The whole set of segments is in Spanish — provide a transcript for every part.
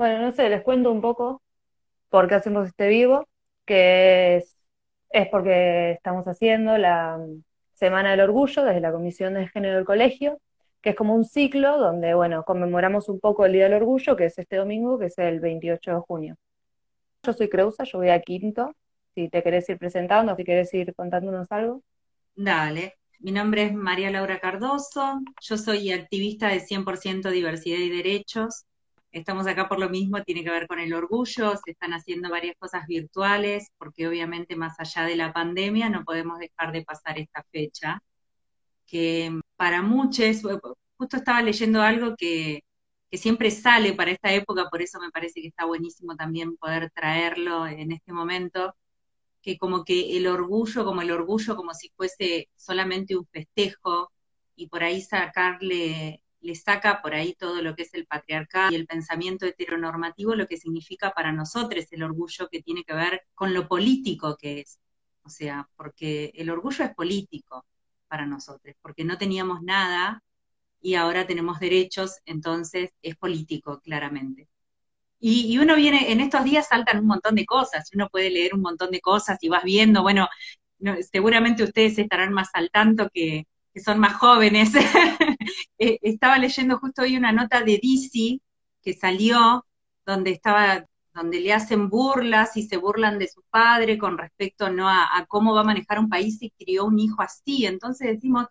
Bueno, no sé, les cuento un poco por qué hacemos este vivo, que es, es porque estamos haciendo la Semana del Orgullo desde la Comisión de Género del Colegio, que es como un ciclo donde, bueno, conmemoramos un poco el Día del Orgullo, que es este domingo, que es el 28 de junio. Yo soy Creusa, yo voy a quinto, si te querés ir presentando, si querés ir contándonos algo. Dale, mi nombre es María Laura Cardoso, yo soy activista de 100% diversidad y derechos. Estamos acá por lo mismo, tiene que ver con el orgullo, se están haciendo varias cosas virtuales, porque obviamente más allá de la pandemia no podemos dejar de pasar esta fecha, que para muchos, justo estaba leyendo algo que, que siempre sale para esta época, por eso me parece que está buenísimo también poder traerlo en este momento, que como que el orgullo, como el orgullo, como si fuese solamente un festejo, y por ahí sacarle, le saca por ahí todo lo que es el patriarcado y el pensamiento heteronormativo, lo que significa para nosotros el orgullo que tiene que ver con lo político que es. O sea, porque el orgullo es político para nosotros, porque no teníamos nada y ahora tenemos derechos, entonces es político, claramente. Y, uno viene, en estos días saltan un montón de cosas, uno puede leer un montón de cosas y vas viendo, bueno, seguramente ustedes estarán más al tanto que, son más jóvenes. Eh, estaba leyendo justo hoy una nota de DC que salió, donde estaba donde le hacen burlas y se burlan de su padre con respecto ¿no? a, a, cómo va a manejar un país y crió un hijo así. Entonces decimos,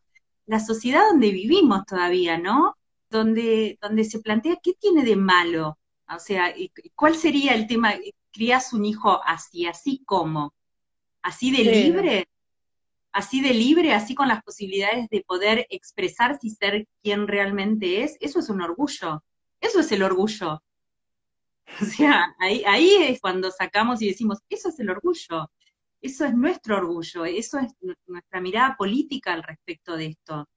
la sociedad donde vivimos todavía, ¿no? Donde, donde se plantea qué tiene de malo o sea, ¿cuál sería el tema? ¿Crías un hijo así, así como? ¿Así de libre? ¿Así de libre, así con las posibilidades de poder expresarse y ser quien realmente es? Eso es un orgullo. Eso es el orgullo. O sea, ahí, es cuando sacamos y decimos, eso es el orgullo. Eso es nuestro orgullo. Eso es nuestra mirada política al respecto de esto.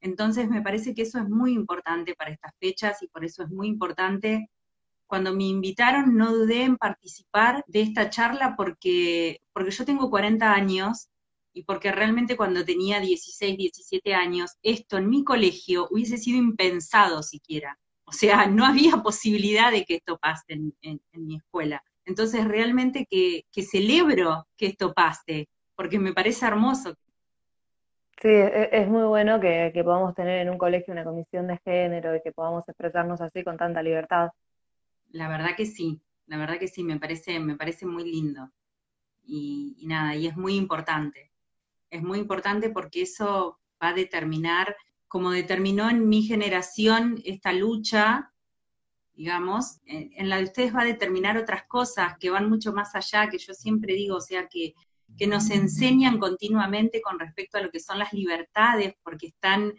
Entonces me parece que eso es muy importante para estas fechas y por eso es muy importante cuando me invitaron no dudé en participar de esta charla porque, porque yo tengo 40 años y porque realmente cuando tenía 16, 17 años, esto en mi colegio hubiese sido impensado siquiera. O sea, no había posibilidad de que esto pase en, mi escuela. Entonces, realmente que, celebro que esto pase, porque me parece hermoso. Sí, e, es muy bueno que, que podamos tener en un colegio una comisión de género y que podamos expresarnos así con tanta libertad. La verdad que sí, la verdad que sí, me parece, me parece muy lindo. Y, nada, y es muy importante. Es muy importante porque eso va a determinar, como determinó en mi generación esta lucha, digamos, en, la de ustedes va a determinar otras cosas que van mucho más allá, que yo siempre digo, o sea, que, que nos enseñan continuamente con respecto a lo que son las libertades, porque están,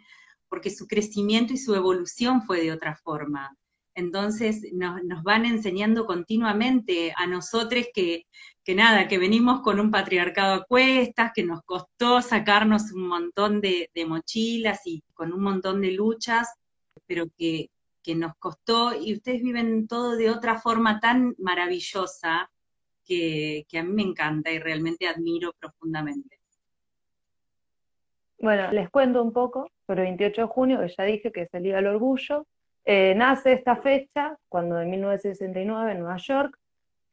porque su crecimiento y su evolución fue de otra forma. Entonces nos, van enseñando continuamente a nosotros que, nada, que venimos con un patriarcado a cuestas, que nos costó sacarnos un montón de, mochilas y con un montón de luchas, pero que, nos costó y ustedes viven todo de otra forma tan maravillosa que, a mí me encanta y realmente admiro profundamente. Bueno, les cuento un poco sobre el 28 de junio, que ya dije que es el Orgullo, eh, nace esta fecha cuando en 1969 en Nueva York.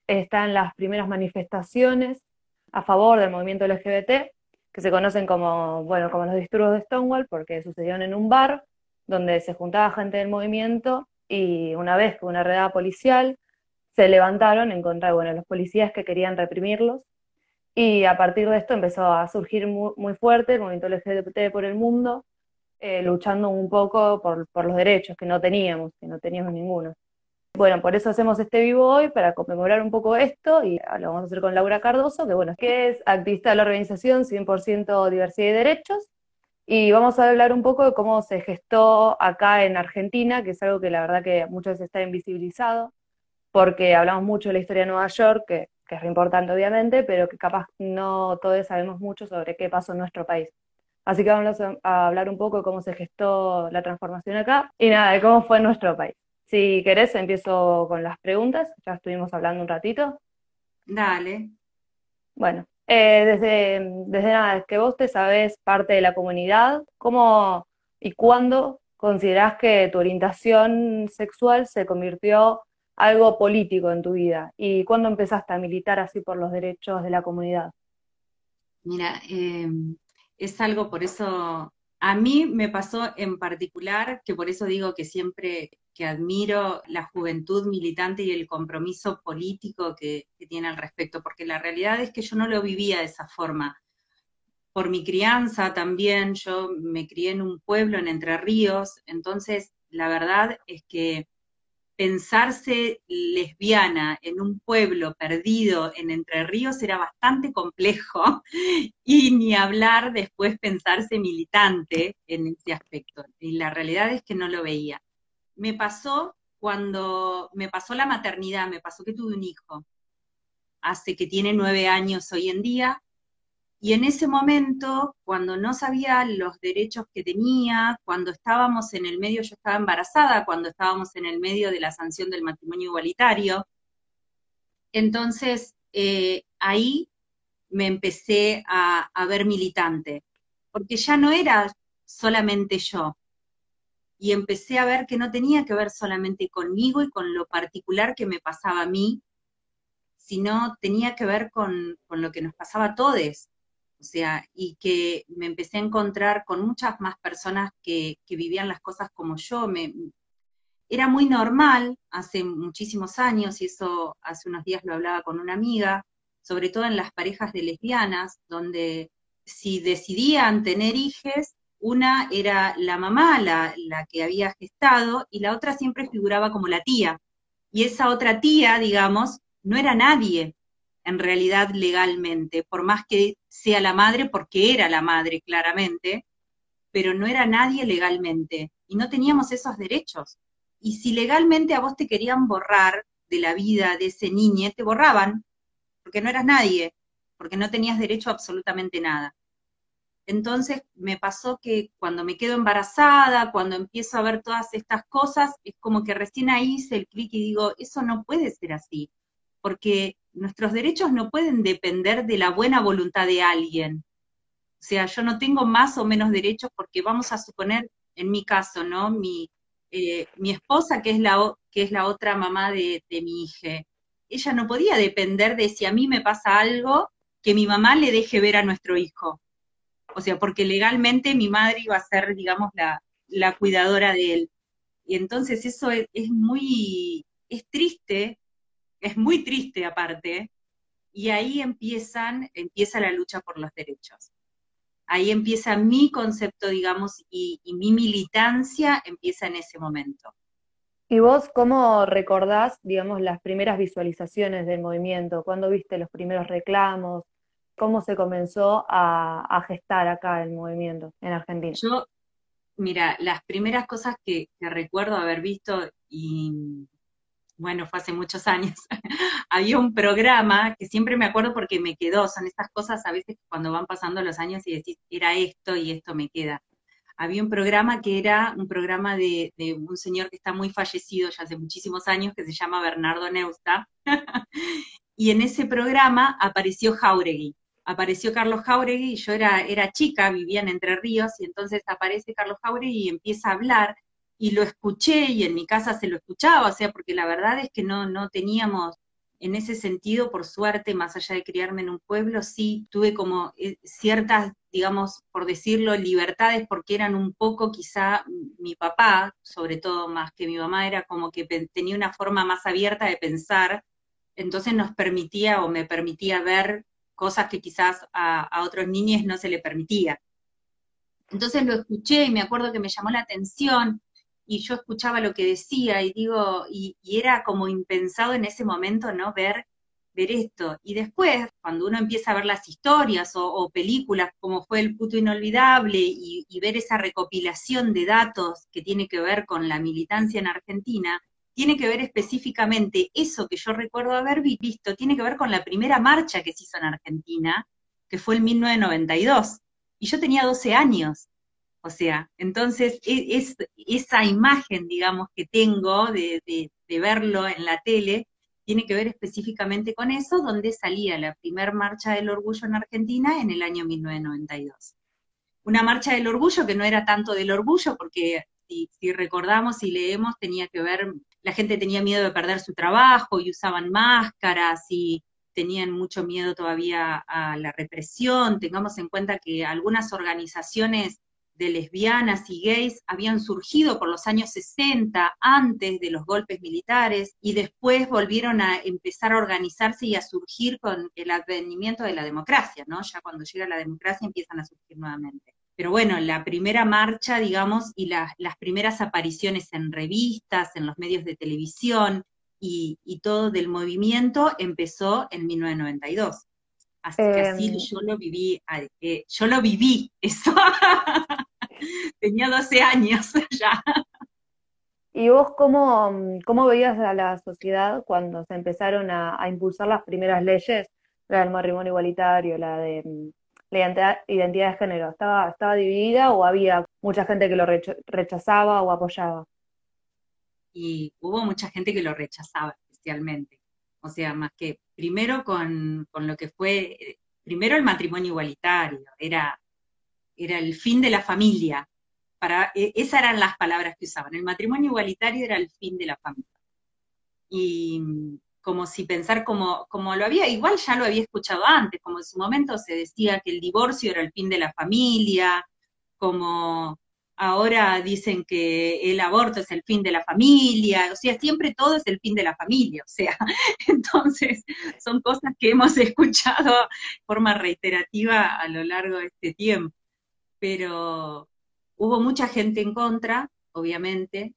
Están las primeras manifestaciones a favor del movimiento LGBT, que se conocen como, bueno, como los disturbios de Stonewall, porque sucedieron en un bar donde se juntaba gente del movimiento y una vez que una redada policial se levantaron en contra de bueno, los policías que querían reprimirlos. Y a partir de esto empezó a surgir muy, muy fuerte el movimiento LGBT por el mundo eh, luchando un poco por, los derechos que no teníamos, que no teníamos ninguno. Bueno, por eso hacemos este vivo hoy, para conmemorar un poco esto, y lo vamos a hacer con Laura Cardoso, que bueno, que es activista de la organización 100% Diversidad y Derechos, y vamos a hablar un poco de cómo se gestó acá en Argentina, que es algo que la verdad que muchas veces está invisibilizado, porque hablamos mucho de la historia de Nueva York, que, es importante obviamente, pero que capaz no todos sabemos mucho sobre qué pasó en nuestro país. Así que vamos a hablar un poco de cómo se gestó la transformación acá y nada, de cómo fue nuestro país. Si querés, empiezo con las preguntas. Ya estuvimos hablando un ratito. Dale. Bueno, eh, desde, desde nada, que vos te sabés parte de la comunidad, ¿cómo y cuándo considerás que tu orientación sexual se convirtió algo político en tu vida? ¿Y cuándo empezaste a militar así por los derechos de la comunidad? Mira, eh, es algo, por eso, a mí me pasó en particular, que por eso digo que siempre que admiro la juventud militante y el compromiso político que, que tiene al respecto, porque la realidad es que yo no lo vivía de esa forma. Por mi crianza también, yo me crié en un pueblo en Entre Ríos, entonces la verdad es que pensarse lesbiana en un pueblo perdido en Entre Ríos era bastante complejo y ni hablar después pensarse militante en ese aspecto. Y la realidad es que no lo veía. Me pasó cuando me pasó la maternidad, me pasó que tuve un hijo, hace que tiene nueve años hoy en día, y en ese momento, cuando no sabía los derechos que tenía, cuando estábamos en el medio, yo estaba embarazada, cuando estábamos en el medio de la sanción del matrimonio igualitario, entonces eh, ahí me empecé a, ver militante, porque ya no era solamente yo, y empecé a ver que no tenía que ver solamente conmigo y con lo particular que me pasaba a mí, sino tenía que ver con, con lo que nos pasaba a todos, o sea, y que me empecé a encontrar con muchas más personas que, vivían las cosas como yo. Me, era muy normal hace muchísimos años, y eso hace unos días lo hablaba con una amiga, sobre todo en las parejas de lesbianas, donde si decidían tener hijos, una era la mamá, la, la que había gestado, y la otra siempre figuraba como la tía. Y esa otra tía, digamos, no era nadie, en realidad legalmente, por más que sea la madre, porque era la madre claramente, pero no era nadie legalmente y no teníamos esos derechos. Y si legalmente a vos te querían borrar de la vida de ese niño, te borraban, porque no eras nadie, porque no tenías derecho a absolutamente nada. Entonces me pasó que cuando me quedo embarazada, cuando empiezo a ver todas estas cosas, es como que recién ahí hice el clic y digo, eso no puede ser así, porque nuestros derechos no pueden depender de la buena voluntad de alguien. O sea, yo no tengo más o menos derechos porque vamos a suponer, en mi caso, ¿no? Mi, eh, mi esposa, que es, la, que es la otra mamá de, de mi hija, ella no podía depender de si a mí me pasa algo, que mi mamá le deje ver a nuestro hijo. O sea, porque legalmente mi madre iba a ser, digamos, la, la cuidadora de él. Y entonces eso es, es muy, es triste es muy triste aparte, y ahí empiezan, empieza la lucha por los derechos. Ahí empieza mi concepto, digamos, y, mi militancia empieza en ese momento. ¿Y vos cómo recordás, digamos, las primeras visualizaciones del movimiento? ¿Cuándo viste los primeros reclamos? ¿Cómo se comenzó a, gestar acá el movimiento en Argentina? Yo, mira, las primeras cosas que recuerdo haber visto y bueno, fue hace muchos años, había un programa que siempre me acuerdo porque me quedó, son estas cosas a veces cuando van pasando los años y decís, era esto y esto me queda. Había un programa que era un programa de, un señor que está muy fallecido ya hace muchísimos años, que se llama Bernardo Neusta, y en ese programa apareció Jauregui, apareció Carlos Jauregui, yo era, era chica, vivía en Entre Ríos, y entonces aparece Carlos Jauregui y empieza a hablar, y lo escuché y en mi casa se lo escuchaba, o sea, porque la verdad es que no, no teníamos en ese sentido, por suerte, más allá de criarme en un pueblo, sí tuve como eh, ciertas, digamos, por decirlo, libertades, porque eran un poco quizá mi papá, sobre todo más que mi mamá, era como que tenía una forma más abierta de pensar, entonces nos permitía o me permitía ver cosas que quizás a, otros niños no se le permitía. Entonces lo escuché y me acuerdo que me llamó la atención, y yo escuchaba lo que decía y digo, y, era como impensado en ese momento, ¿no? Ver, ver esto. Y después, cuando uno empieza a ver las historias o, películas como fue El puto inolvidable y, y, ver esa recopilación de datos que tiene que ver con la militancia en Argentina, tiene que ver específicamente eso que yo recuerdo haber visto, tiene que ver con la primera marcha que se hizo en Argentina, que fue en 1992. Y yo tenía 12 años. O sea, entonces e, es, esa imagen, digamos, que tengo de, verlo en la tele, tiene que ver específicamente con eso, donde salía la primer marcha del orgullo en Argentina en el año 1992. Una marcha del orgullo que no era tanto del orgullo, porque si recordamos y leemos, tenía que ver, la gente tenía miedo de perder su trabajo y usaban máscaras y tenían mucho miedo todavía a la represión. Tengamos en cuenta que algunas organizaciones de lesbianas y gays habían surgido por los años 60, antes de los golpes militares, y después volvieron a empezar a organizarse y a surgir con el advenimiento de la democracia, ¿no? Ya cuando llega la democracia empiezan a surgir nuevamente. Pero bueno, la primera marcha, digamos, y las primeras apariciones en revistas, en los medios de televisión y, todo del movimiento empezó en 1992. Así que así em. yo lo viví, eh, yo lo viví, eso. Tenía 12 años ya. ¿Y vos cómo, cómo, veías a la sociedad cuando se empezaron a, impulsar las primeras leyes, la del matrimonio igualitario, la de mm, la identidad, de género? ¿Estaba, ¿Estaba dividida o había mucha gente que lo rechazaba o apoyaba? Y hubo mucha gente que lo rechazaba especialmente. O sea, más que primero con, con lo que fue, eh, primero el matrimonio igualitario, era era el fin de la familia. Para, e, esas eran las palabras que usaban. El matrimonio igualitario era el fin de la familia. Y como si pensar como, como lo había, igual ya lo había escuchado antes, como en su momento se decía que el divorcio era el fin de la familia, como ahora dicen que el aborto es el fin de la familia, o sea, siempre todo es el fin de la familia, o sea, entonces son cosas que hemos escuchado de forma reiterativa a lo largo de este tiempo. Pero hubo mucha gente en contra, obviamente,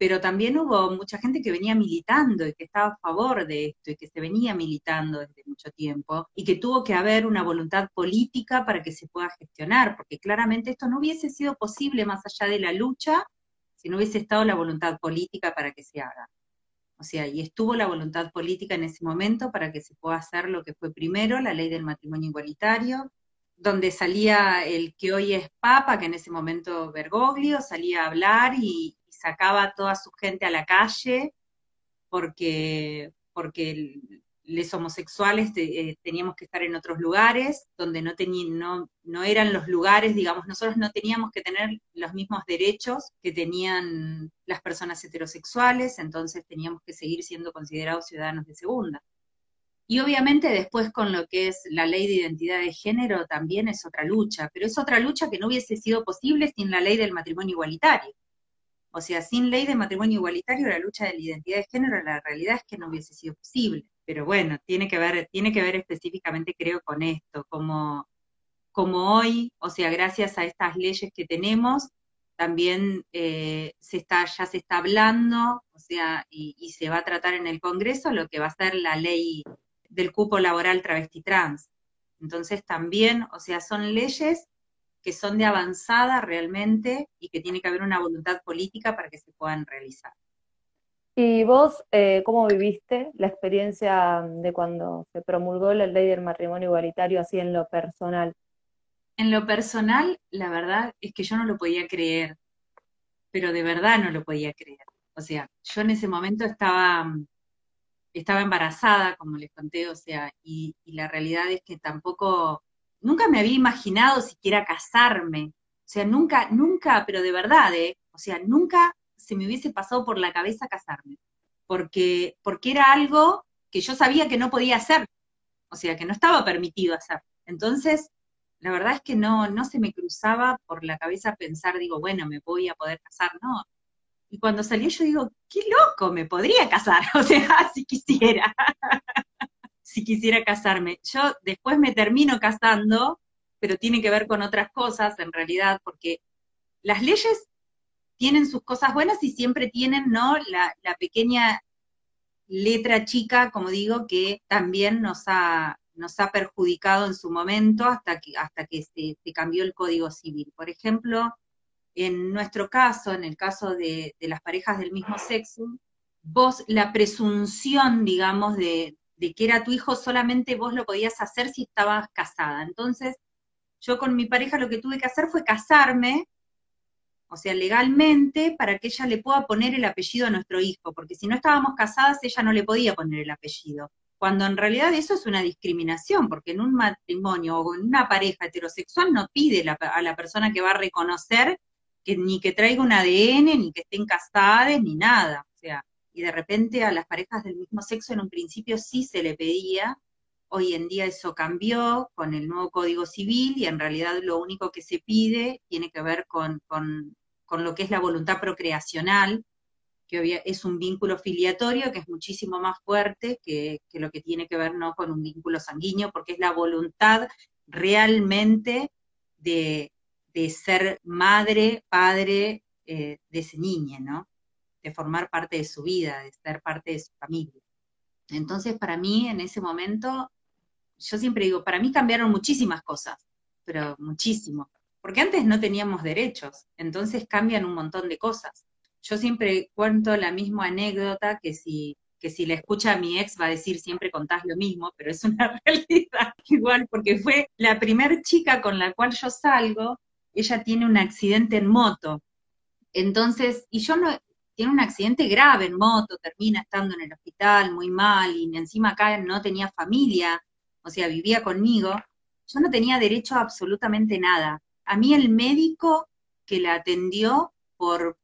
pero también hubo mucha gente que venía militando y que estaba a favor de esto y que se venía militando desde mucho tiempo y que tuvo que haber una voluntad política para que se pueda gestionar, porque claramente esto no hubiese sido posible más allá de la lucha si no hubiese estado la voluntad política para que se haga. O sea, y estuvo la voluntad política en ese momento para que se pueda hacer lo que fue primero, la ley del matrimonio igualitario, donde salía el que hoy es Papa, que en ese momento Bergoglio, salía a hablar y, sacaba a toda su gente a la calle porque, porque los homosexuales eh, teníamos que estar en otros lugares, donde no, no, no eran los lugares, digamos, nosotros no teníamos que tener los mismos derechos que tenían las personas heterosexuales, entonces teníamos que seguir siendo considerados ciudadanos de segunda. Y obviamente después con lo que es la ley de identidad de género también es otra lucha, pero es otra lucha que no hubiese sido posible sin la ley del matrimonio igualitario. O sea, sin ley de matrimonio igualitario la lucha de la identidad de género, la realidad es que no hubiese sido posible. Pero bueno, tiene que ver, tiene que ver específicamente, creo, con esto, como, como hoy, o sea, gracias a estas leyes que tenemos, también eh, se está, ya se está hablando, o sea, y, y, se va a tratar en el Congreso lo que va a ser la ley del cupo laboral travesti trans. Entonces también, o sea, son leyes que son de avanzada realmente y que tiene que haber una voluntad política para que se puedan realizar. ¿Y vos eh, cómo viviste la experiencia de cuando se promulgó la ley del matrimonio igualitario así en lo personal? En lo personal, la verdad es que yo no lo podía creer, pero de verdad no lo podía creer. O sea, yo en ese momento estaba estaba embarazada, como les conté, o sea, y, la realidad es que tampoco, nunca me había imaginado siquiera casarme, o sea, nunca, nunca, pero de verdad, ¿eh? o sea, nunca se me hubiese pasado por la cabeza casarme, porque, porque era algo que yo sabía que no podía hacer, o sea, que no estaba permitido hacer. Entonces, la verdad es que no, no se me cruzaba por la cabeza pensar, digo, bueno, me voy a poder casar, no, y cuando salió yo digo, qué loco, me podría casar, o sea, si quisiera, si quisiera casarme. Yo después me termino casando, pero tiene que ver con otras cosas en realidad, porque las leyes tienen sus cosas buenas y siempre tienen, ¿no? La, pequeña letra chica, como digo, que también nos ha, nos ha perjudicado en su momento hasta que, hasta que se, se cambió el Código Civil. Por ejemplo, en nuestro caso, en el caso de, las parejas del mismo sexo, vos la presunción, digamos, de, que era tu hijo, solamente vos lo podías hacer si estabas casada. Entonces, yo con mi pareja lo que tuve que hacer fue casarme, o sea, legalmente, para que ella le pueda poner el apellido a nuestro hijo, porque si no estábamos casadas, ella no le podía poner el apellido. Cuando en realidad eso es una discriminación, porque en un matrimonio o en una pareja heterosexual no pide a la persona que va a reconocer que ni que traiga un ADN, ni que estén casadas, ni nada. Y de repente a las parejas del mismo sexo en un principio sí se le pedía, hoy en día eso cambió con el nuevo Código Civil y en realidad lo único que se pide tiene que ver con, con, con lo que es la voluntad procreacional, que es un vínculo filiatorio que es muchísimo más fuerte que, que, lo que tiene que ver no con un vínculo sanguíneo, porque es la voluntad realmente de, de ser madre, padre eh, de ese niño, ¿no? De formar parte de su vida, de ser parte de su familia. Entonces, para mí, en ese momento, yo siempre digo, para mí cambiaron muchísimas cosas, pero muchísimo. Porque antes no teníamos derechos, entonces cambian un montón de cosas. Yo siempre cuento la misma anécdota que si que si la escucha mi ex va a decir siempre contás lo mismo, pero es una realidad igual, porque fue la primer chica con la cual yo salgo ella tiene un accidente en moto. Entonces, y yo no, tiene un accidente grave en moto, termina estando en el hospital muy mal, y encima acá no tenía familia, o sea, vivía conmigo. Yo no tenía derecho a absolutamente nada. A mí el médico que la atendió por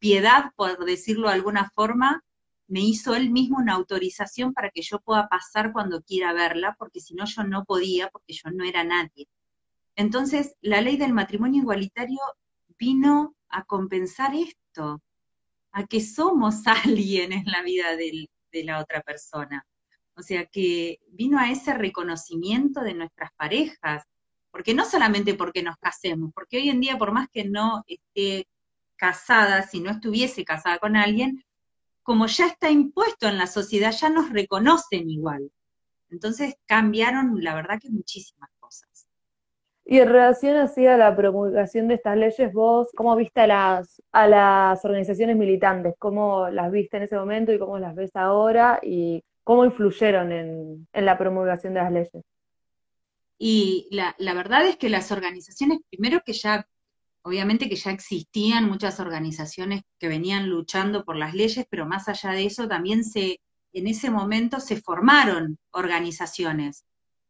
piedad, por decirlo de alguna forma, me hizo él mismo una autorización para que yo pueda pasar cuando quiera verla, porque si no yo no podía, porque yo no era nadie. Entonces, la ley del matrimonio igualitario vino a compensar esto, a que somos alguien en la vida de la otra persona. O sea, que vino a ese reconocimiento de nuestras parejas, porque no solamente porque nos casemos, porque hoy en día, por más que no esté casada, si no estuviese casada con alguien, como ya está impuesto en la sociedad, ya nos reconocen igual. Entonces cambiaron, la verdad que muchísimas y en relación así a la promulgación de estas leyes, vos, ¿cómo viste a las, a las organizaciones militantes? ¿Cómo las viste en ese momento y cómo las ves ahora? ¿Y cómo influyeron en, la promulgación de las leyes? Y la, la, verdad es que las organizaciones, primero que ya, obviamente que ya existían muchas organizaciones que venían luchando por las leyes, pero más allá de eso también se, en ese momento se formaron organizaciones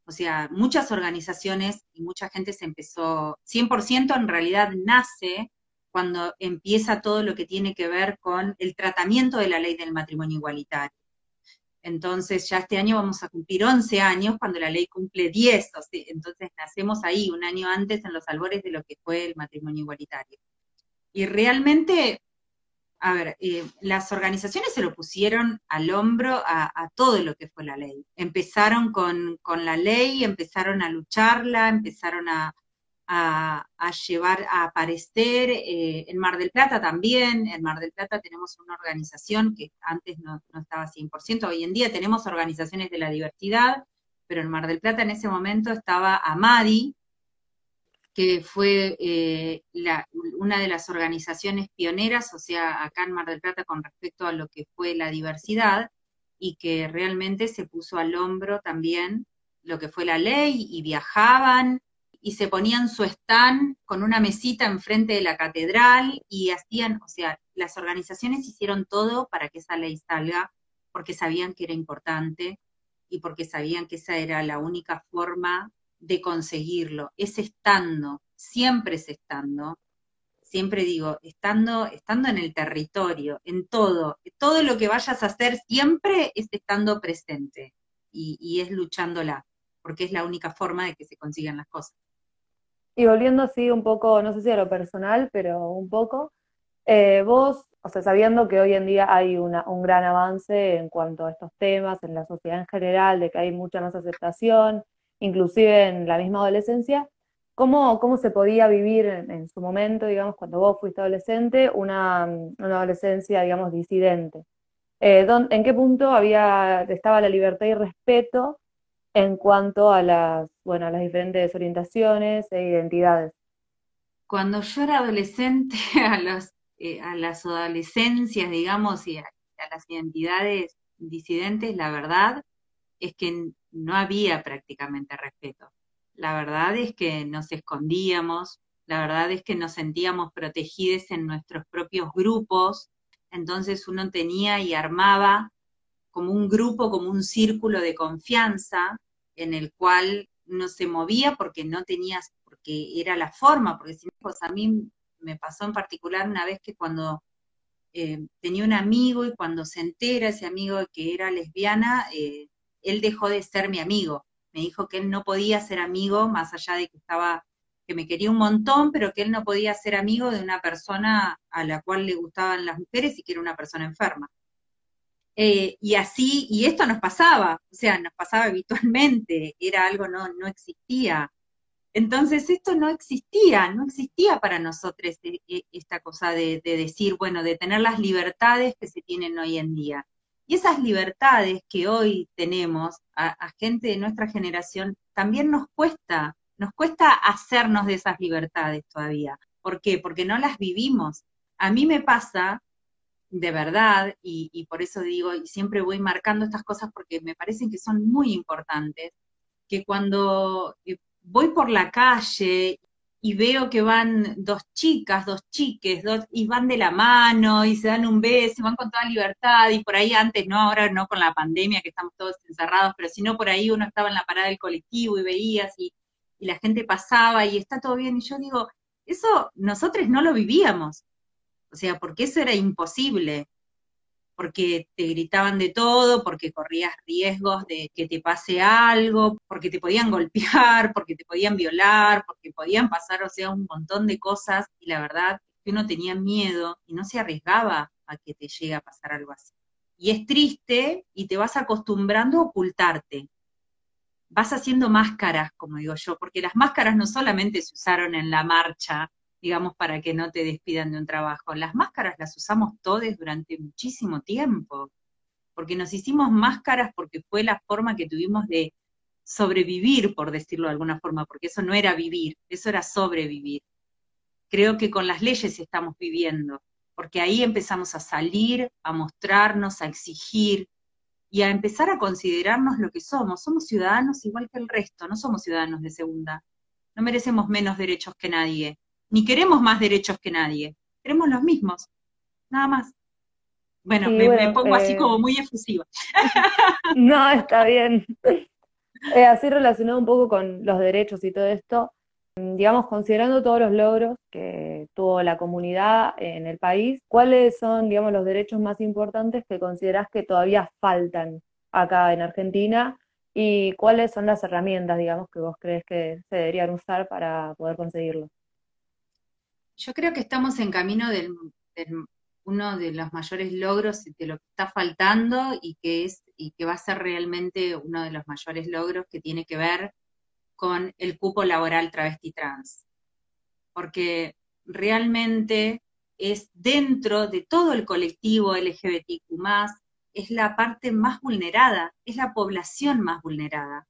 o sea, muchas organizaciones y mucha gente se empezó, 100% en realidad nace cuando empieza todo lo que tiene que ver con el tratamiento de la ley del matrimonio igualitario. Entonces, ya este año vamos a cumplir 11 años cuando la ley cumple 10, entonces nacemos ahí, un año antes, en los albores de lo que fue el matrimonio igualitario. Y realmente a ver, eh, las organizaciones se lo pusieron al hombro a, todo lo que fue la ley. Empezaron con, la ley, empezaron a lucharla, empezaron a, llevar, a aparecer. Eh, en Mar del Plata también, en Mar del Plata tenemos una organización que antes no, no estaba 100%, hoy en día tenemos organizaciones de la diversidad, pero en Mar del Plata en ese momento estaba Amadi, que fue eh, una de las organizaciones pioneras, o sea, acá en Mar del Plata con respecto a lo que fue la diversidad, y que realmente se puso al hombro también lo que fue la ley, y viajaban, y se ponían su stand con una mesita enfrente de la catedral, y hacían, o sea, las organizaciones hicieron todo para que esa ley salga, porque sabían que era importante, y porque sabían que esa era la única forma de conseguirlo, es estando, siempre es estando, siempre digo, estando, estando en el territorio, en todo, todo lo que vayas a hacer siempre es estando presente y, y es luchándola, porque es la única forma de que se consigan las cosas. Y volviendo así un poco, no sé si a lo personal, pero un poco, eh, vos, o sea, sabiendo que hoy en día hay una, un gran avance en cuanto a estos temas, en la sociedad en general, de que hay mucha más aceptación, inclusive en la misma adolescencia, cómo, cómo se podía vivir en, su momento, digamos, cuando vos fuiste adolescente, una, adolescencia, digamos, disidente. Eh, ¿En qué punto había, estaba la libertad y respeto en cuanto a las, bueno, a las diferentes orientaciones e identidades? Cuando yo era adolescente, a, los, eh, a las adolescencias, digamos, y a las identidades disidentes, la verdad es que no había prácticamente respeto. La verdad es que nos escondíamos, la verdad es que nos sentíamos protegidos en nuestros propios grupos, entonces uno tenía y armaba como un grupo, como un círculo de confianza en el cual no se movía porque no tenías, porque era la forma, porque si pues a mí me pasó en particular una vez que cuando eh, tenía un amigo y cuando se entera ese amigo que era lesbiana, eh, él dejó de ser mi amigo. Me dijo que él no podía ser amigo, más allá de que estaba, que me quería un montón, pero que él no podía ser amigo de una persona a la cual le gustaban las mujeres y que era una persona enferma. Eh, y así, y esto nos pasaba, o sea, nos pasaba habitualmente, era algo, no, no existía. Entonces esto no existía, no existía para nosotros eh, eh, esta cosa de, decir, bueno, de tener las libertades que se tienen hoy en día. Y esas libertades que hoy tenemos a, gente de nuestra generación, también nos cuesta, nos cuesta hacernos de esas libertades todavía. ¿Por qué? Porque no las vivimos. A mí me pasa, de verdad, y, y por eso digo, y siempre voy marcando estas cosas porque me parecen que son muy importantes, que cuando eh, voy por la calle y veo que van dos chicas, dos chiques, dos, y van de la mano y se dan un beso, van con toda libertad, y por ahí antes, no, ahora no con la pandemia que estamos todos encerrados, pero si no por ahí uno estaba en la parada del colectivo y veías y, y la gente pasaba y está todo bien, y yo digo, eso nosotros no lo vivíamos, o sea, porque eso era imposible, porque te gritaban de todo, porque corrías riesgos de que te pase algo, porque te podían golpear, porque te podían violar, porque podían pasar, o sea, un montón de cosas, y la verdad es que uno tenía miedo y no se arriesgaba a que te llegue a pasar algo así. Y es triste y te vas acostumbrando a ocultarte. Vas haciendo máscaras, como digo yo, porque las máscaras no solamente se usaron en la marcha digamos, para que no te despidan de un trabajo. Las máscaras las usamos todos durante muchísimo tiempo, porque nos hicimos máscaras porque fue la forma que tuvimos de sobrevivir, por decirlo de alguna forma, porque eso no era vivir, eso era sobrevivir. Creo que con las leyes estamos viviendo, porque ahí empezamos a salir, a mostrarnos, a exigir y a empezar a considerarnos lo que somos. Somos ciudadanos igual que el resto, no somos ciudadanos de segunda. No merecemos menos derechos que nadie ni queremos más derechos que nadie, queremos los mismos, nada más. Bueno, me, pongo así como eh, muy efusiva. No, está bien. Eh, así relacionado un poco con los derechos y todo esto, digamos, considerando todos los logros que tuvo la comunidad en el país, ¿cuáles son, digamos, los derechos más importantes que considerás que todavía faltan acá en Argentina? ¿Y cuáles son las herramientas, digamos, que vos crees que se deberían usar para poder conseguirlo? Yo creo que estamos en camino de uno de los mayores logros de lo que está faltando y que es y que va a ser realmente uno de los mayores logros que tiene que ver con el cupo laboral travesti trans. Porque realmente es dentro de todo el colectivo LGBTQ+, es la parte más vulnerada, es la población más vulnerada.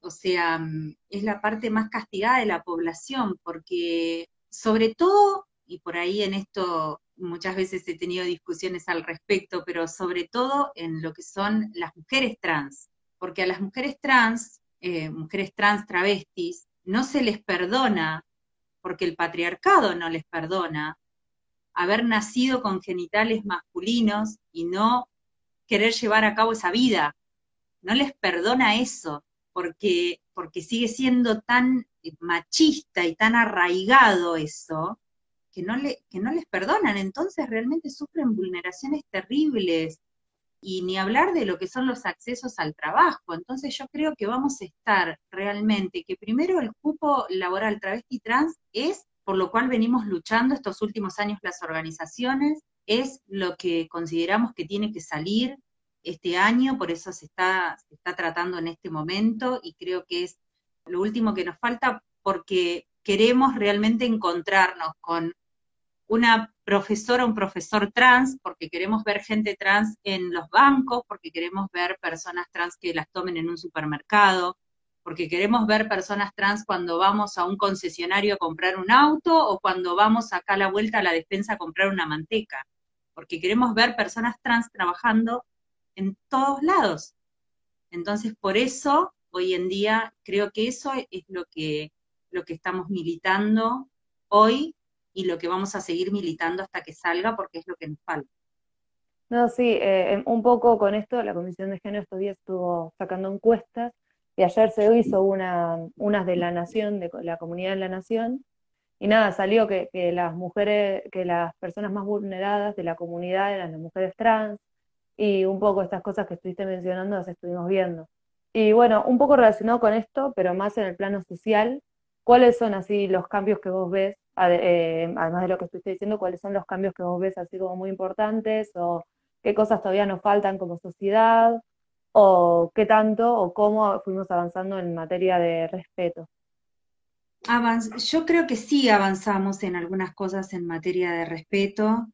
O sea, es la parte más castigada de la población, porque sobre todo, y por ahí en esto muchas veces he tenido discusiones al respecto, pero sobre todo en lo que son las mujeres trans, porque a las mujeres trans, eh, mujeres trans travestis, no se les perdona, porque el patriarcado no les perdona, haber nacido con genitales masculinos y no querer llevar a cabo esa vida. No les perdona eso, porque, porque sigue siendo tan machista y tan arraigado eso, que no, le, que no les perdonan, entonces realmente sufren vulneraciones terribles, y ni hablar de lo que son los accesos al trabajo. Entonces yo creo que vamos a estar realmente, que primero el cupo laboral travesti trans es por lo cual venimos luchando estos últimos años las organizaciones, es lo que consideramos que tiene que salir este año, por eso se está, se está tratando en este momento y creo que es lo último que nos falta porque queremos realmente encontrarnos con una profesora, un profesor trans, porque queremos ver gente trans en los bancos, porque queremos ver personas trans que las tomen en un supermercado, porque queremos ver personas trans cuando vamos a un concesionario a comprar un auto o cuando vamos acá a la vuelta a la despensa a comprar una manteca, porque queremos ver personas trans trabajando en todos lados. Entonces, por eso hoy en día creo que eso es lo que, lo que estamos militando hoy y lo que vamos a seguir militando hasta que salga porque es lo que nos falta. No, sí, eh, un poco con esto, la Comisión de Género estos días estuvo sacando encuestas y ayer se hizo una, unas de la Nación, de la Comunidad de la Nación, y nada, salió que, que las mujeres, que las personas más vulneradas de la comunidad eran las mujeres trans, y un poco estas cosas que estuviste mencionando las estuvimos viendo. Y bueno, un poco relacionado con esto, pero más en el plano social, ¿cuáles son así los cambios que vos ves, eh, además de lo que estuviste diciendo, cuáles son los cambios que vos ves así como muy importantes o qué cosas todavía nos faltan como sociedad o qué tanto o cómo fuimos avanzando en materia de respeto? yo creo que sí avanzamos en algunas cosas en materia de respeto,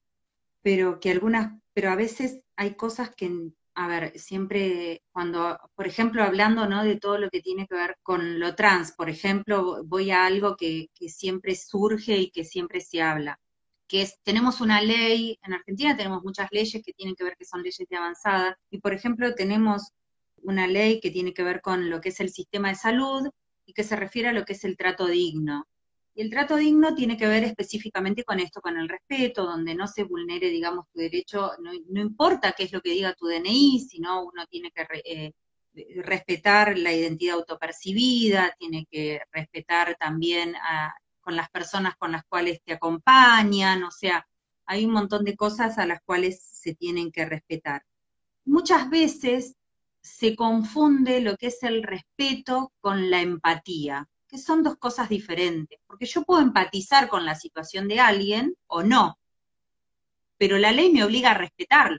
pero que algunas, pero a veces hay cosas que, a ver, siempre cuando, por ejemplo, hablando ¿no? de todo lo que tiene que ver con lo trans, por ejemplo, voy a algo que, que siempre surge y que siempre se habla, que es, tenemos una ley, en Argentina tenemos muchas leyes que tienen que ver que son leyes de avanzada, y por ejemplo tenemos una ley que tiene que ver con lo que es el sistema de salud y que se refiere a lo que es el trato digno. Y el trato digno tiene que ver específicamente con esto, con el respeto, donde no se vulnere, digamos, tu derecho, no, importa qué es lo que diga tu DNI, sino uno tiene que eh, respetar la identidad autopercibida, tiene que respetar también con las personas con las cuales te acompañan, o sea, hay un montón de cosas a las cuales se tienen que respetar. Muchas veces se confunde lo que es el respeto con la empatía, que son dos cosas diferentes, porque yo puedo empatizar con la situación de alguien o no, pero la ley me obliga a respetarlo.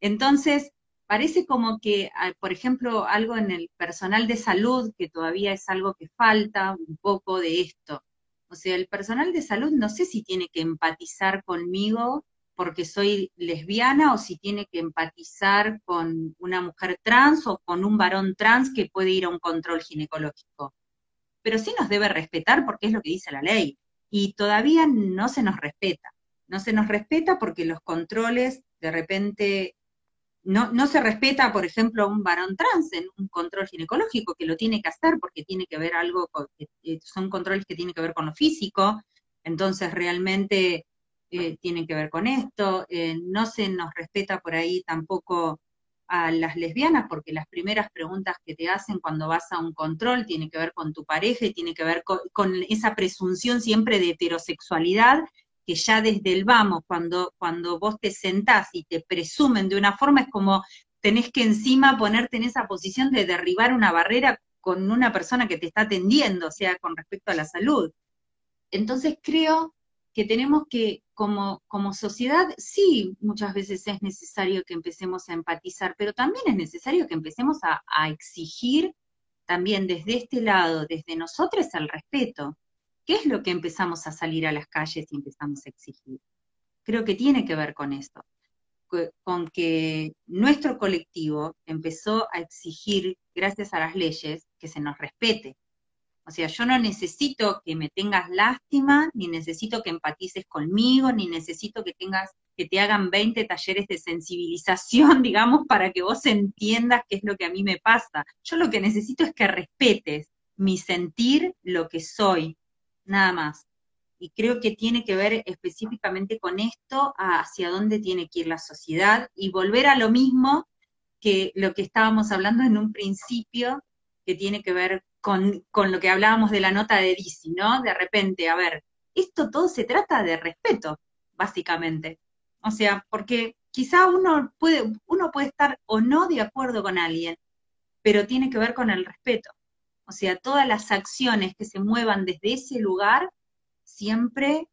Entonces, parece como que, ah, por ejemplo, algo en el personal de salud, que todavía es algo que falta un poco de esto. O sea, el personal de salud no sé si tiene que empatizar conmigo porque soy lesbiana o si tiene que empatizar con una mujer trans o con un varón trans que puede ir a un control ginecológico. Pero sí nos debe respetar porque es lo que dice la ley. Y todavía no se nos respeta. No se nos respeta porque los controles de repente no, no, se respeta, por ejemplo, a un varón trans en un control ginecológico, que lo tiene que hacer porque tiene que ver algo, con, son controles que tienen que ver con lo físico, entonces realmente eh, tienen que ver con esto, eh, no se nos respeta por ahí tampoco a las lesbianas, porque las primeras preguntas que te hacen cuando vas a un control tiene que ver con tu pareja y tiene que ver con, esa presunción siempre de heterosexualidad, que ya desde el vamos, cuando, cuando vos te sentás y te presumen de una forma, es como tenés que encima ponerte en esa posición de derribar una barrera con una persona que te está atendiendo, o sea, con respecto a la salud. Entonces creo que tenemos que, como, como sociedad, sí, muchas veces es necesario que empecemos a empatizar, pero también es necesario que empecemos a, a exigir también desde este lado, desde nosotros, el respeto. ¿Qué es lo que empezamos a salir a las calles y empezamos a exigir? Creo que tiene que ver con esto, con que nuestro colectivo empezó a exigir, gracias a las leyes, que se nos respete, o sea, yo no necesito que me tengas lástima, ni necesito que empatices conmigo, ni necesito que tengas que te hagan 20 talleres de sensibilización, digamos, para que vos entiendas qué es lo que a mí me pasa. Yo lo que necesito es que respetes mi sentir, lo que soy, nada más. Y creo que tiene que ver específicamente con esto, hacia dónde tiene que ir la sociedad y volver a lo mismo que lo que estábamos hablando en un principio, que tiene que ver con, lo que hablábamos de la nota de Dizzy, ¿no? De repente, a ver, esto todo se trata de respeto, básicamente. O sea, porque quizá uno puede, uno puede estar o no de acuerdo con alguien, pero tiene que ver con el respeto. O sea, todas las acciones que se muevan desde ese lugar siempre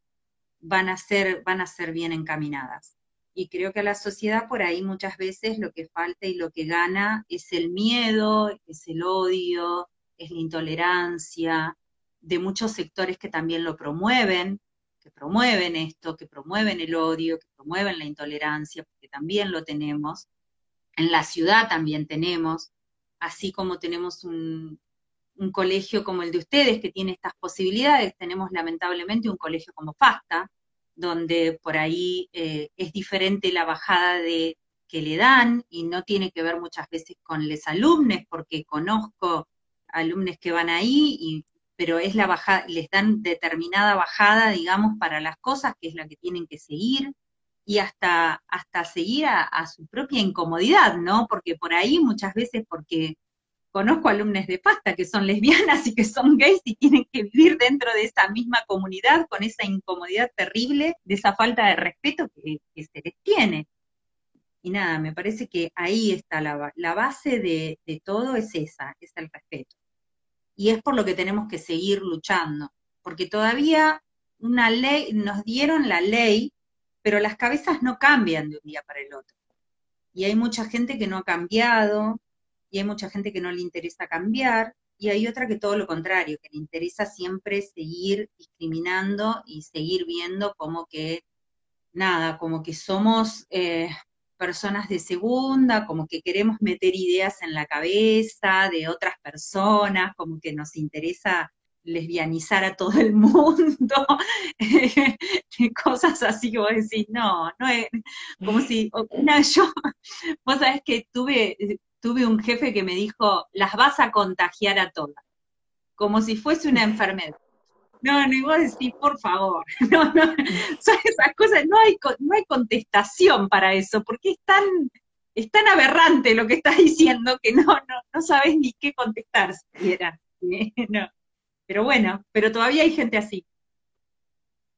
van a ser, van a ser bien encaminadas. Y creo que a la sociedad por ahí muchas veces lo que falta y lo que gana es el miedo, es el odio, es la intolerancia, de muchos sectores que también lo promueven, que promueven esto, que promueven el odio, que promueven la intolerancia, porque también lo tenemos. En la ciudad también tenemos, así como tenemos un, colegio como el de ustedes que tiene estas posibilidades, tenemos lamentablemente un colegio como FASTA, donde por ahí eh, es diferente la bajada de, que le dan y no tiene que ver muchas veces con los alumnos, porque conozco alumnos que van ahí, y, pero es la bajada, les dan determinada bajada, digamos, para las cosas, que es la que tienen que seguir, y hasta, hasta seguir a, su propia incomodidad, ¿no? Porque por ahí muchas veces, porque conozco alumnos de pasta que son lesbianas y que son gays y tienen que vivir dentro de esa misma comunidad con esa incomodidad terrible, de esa falta de respeto que, se les tiene. Y nada, me parece que ahí está la, la base de, de todo, es esa, es el respeto. Y es por lo que tenemos que seguir luchando, porque todavía una ley, nos dieron la ley, pero las cabezas no cambian de un día para el otro. Y hay mucha gente que no ha cambiado, y hay mucha gente que no le interesa cambiar, y hay otra que todo lo contrario, que le interesa siempre seguir discriminando y seguir viendo como que, nada, como que somos eh, personas de segunda, como que queremos meter ideas en la cabeza de otras personas, como que nos interesa lesbianizar a todo el mundo, cosas así que vos decís, no, no es, como si, una, yo, vos sabés que tuve, tuve un jefe que me dijo, las vas a contagiar a todas, como si fuese una enfermedad. No, no, y vos decís, por favor, no, no, son esas cosas, no hay, no hay contestación para eso, porque es tan, es tan aberrante lo que estás diciendo que no, no, no sabes ni qué contestar siquiera. No. Pero bueno, pero todavía hay gente así.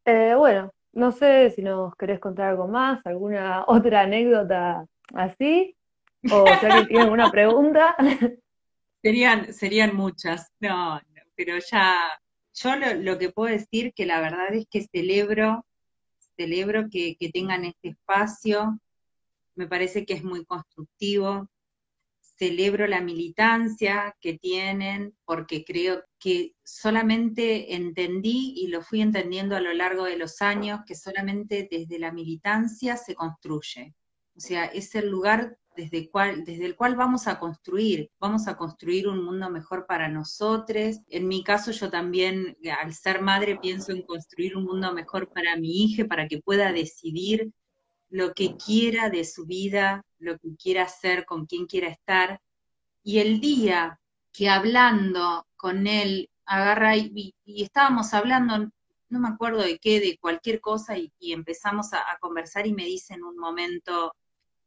Eh, bueno, no sé si nos querés contar algo más, alguna otra anécdota así, o si alguien tiene alguna pregunta. Serían, serían muchas, no, pero ya, yo lo, que puedo decir que la verdad es que celebro, celebro que, que tengan este espacio, me parece que es muy constructivo, celebro la militancia que tienen porque creo que solamente entendí y lo fui entendiendo a lo largo de los años que solamente desde la militancia se construye. O sea, es el lugar desde, desde el cual vamos a construir, vamos a construir un mundo mejor para nosotros. En mi caso yo también, al ser madre, pienso en construir un mundo mejor para mi hija, para que pueda decidir lo que quiera de su vida, lo que quiera hacer, con quién quiera estar. Y el día que hablando con él, agarra y, estábamos hablando, no me acuerdo de qué, de cualquier cosa, y, empezamos a, a, conversar y me dice en un momento,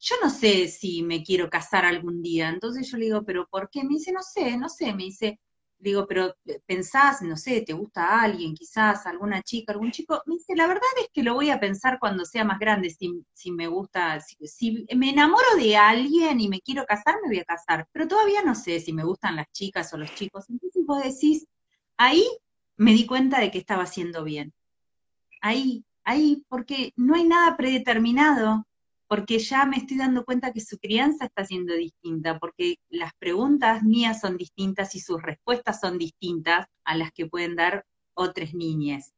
yo no sé si me quiero casar algún día. Entonces yo le digo, pero ¿por qué? Me dice, no sé, no sé, me dice, digo, pero eh, pensás, no sé, te gusta alguien, quizás alguna chica, algún chico. Me dice, la verdad es que lo voy a pensar cuando sea más grande, si, si me gusta, si, me enamoro de alguien y me quiero casar, me voy a casar. Pero todavía no sé si me gustan las chicas o los chicos. Entonces vos decís, ahí me di cuenta de que estaba haciendo bien. Ahí, ahí, porque no hay nada predeterminado porque ya me estoy dando cuenta que su crianza está siendo distinta, porque las preguntas mías son distintas y sus respuestas son distintas a las que pueden dar otras niñas,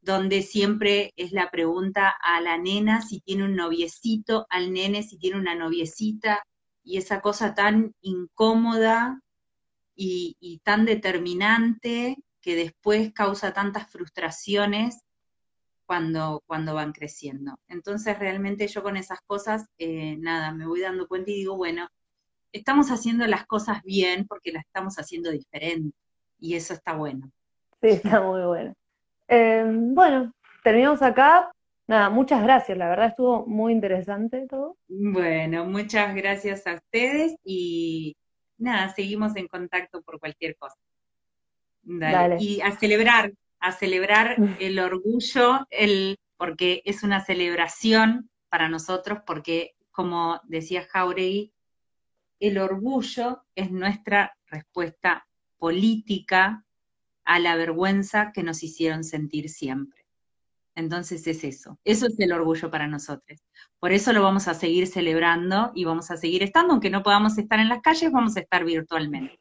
donde siempre es la pregunta a la nena si tiene un noviecito, al nene si tiene una noviecita, y esa cosa tan incómoda y, y tan determinante que después causa tantas frustraciones cuando, cuando van creciendo. Entonces realmente yo con esas cosas, eh, nada, me voy dando cuenta y digo, bueno, estamos haciendo las cosas bien porque las estamos haciendo diferente y eso está bueno. Sí, está muy bueno. Em, bueno, terminamos acá. Nada, muchas gracias, la verdad estuvo muy interesante todo. Bueno, muchas gracias a ustedes y nada, seguimos en contacto por cualquier cosa. Dale. Y a celebrar, a celebrar el orgullo, el, porque es una celebración para nosotros, porque como decía Jauregui, el orgullo es nuestra respuesta política a la vergüenza que nos hicieron sentir siempre. Entonces es eso, eso es el orgullo para nosotros. Por eso lo vamos a seguir celebrando y vamos a seguir estando, aunque no podamos estar en las calles, vamos a estar virtualmente.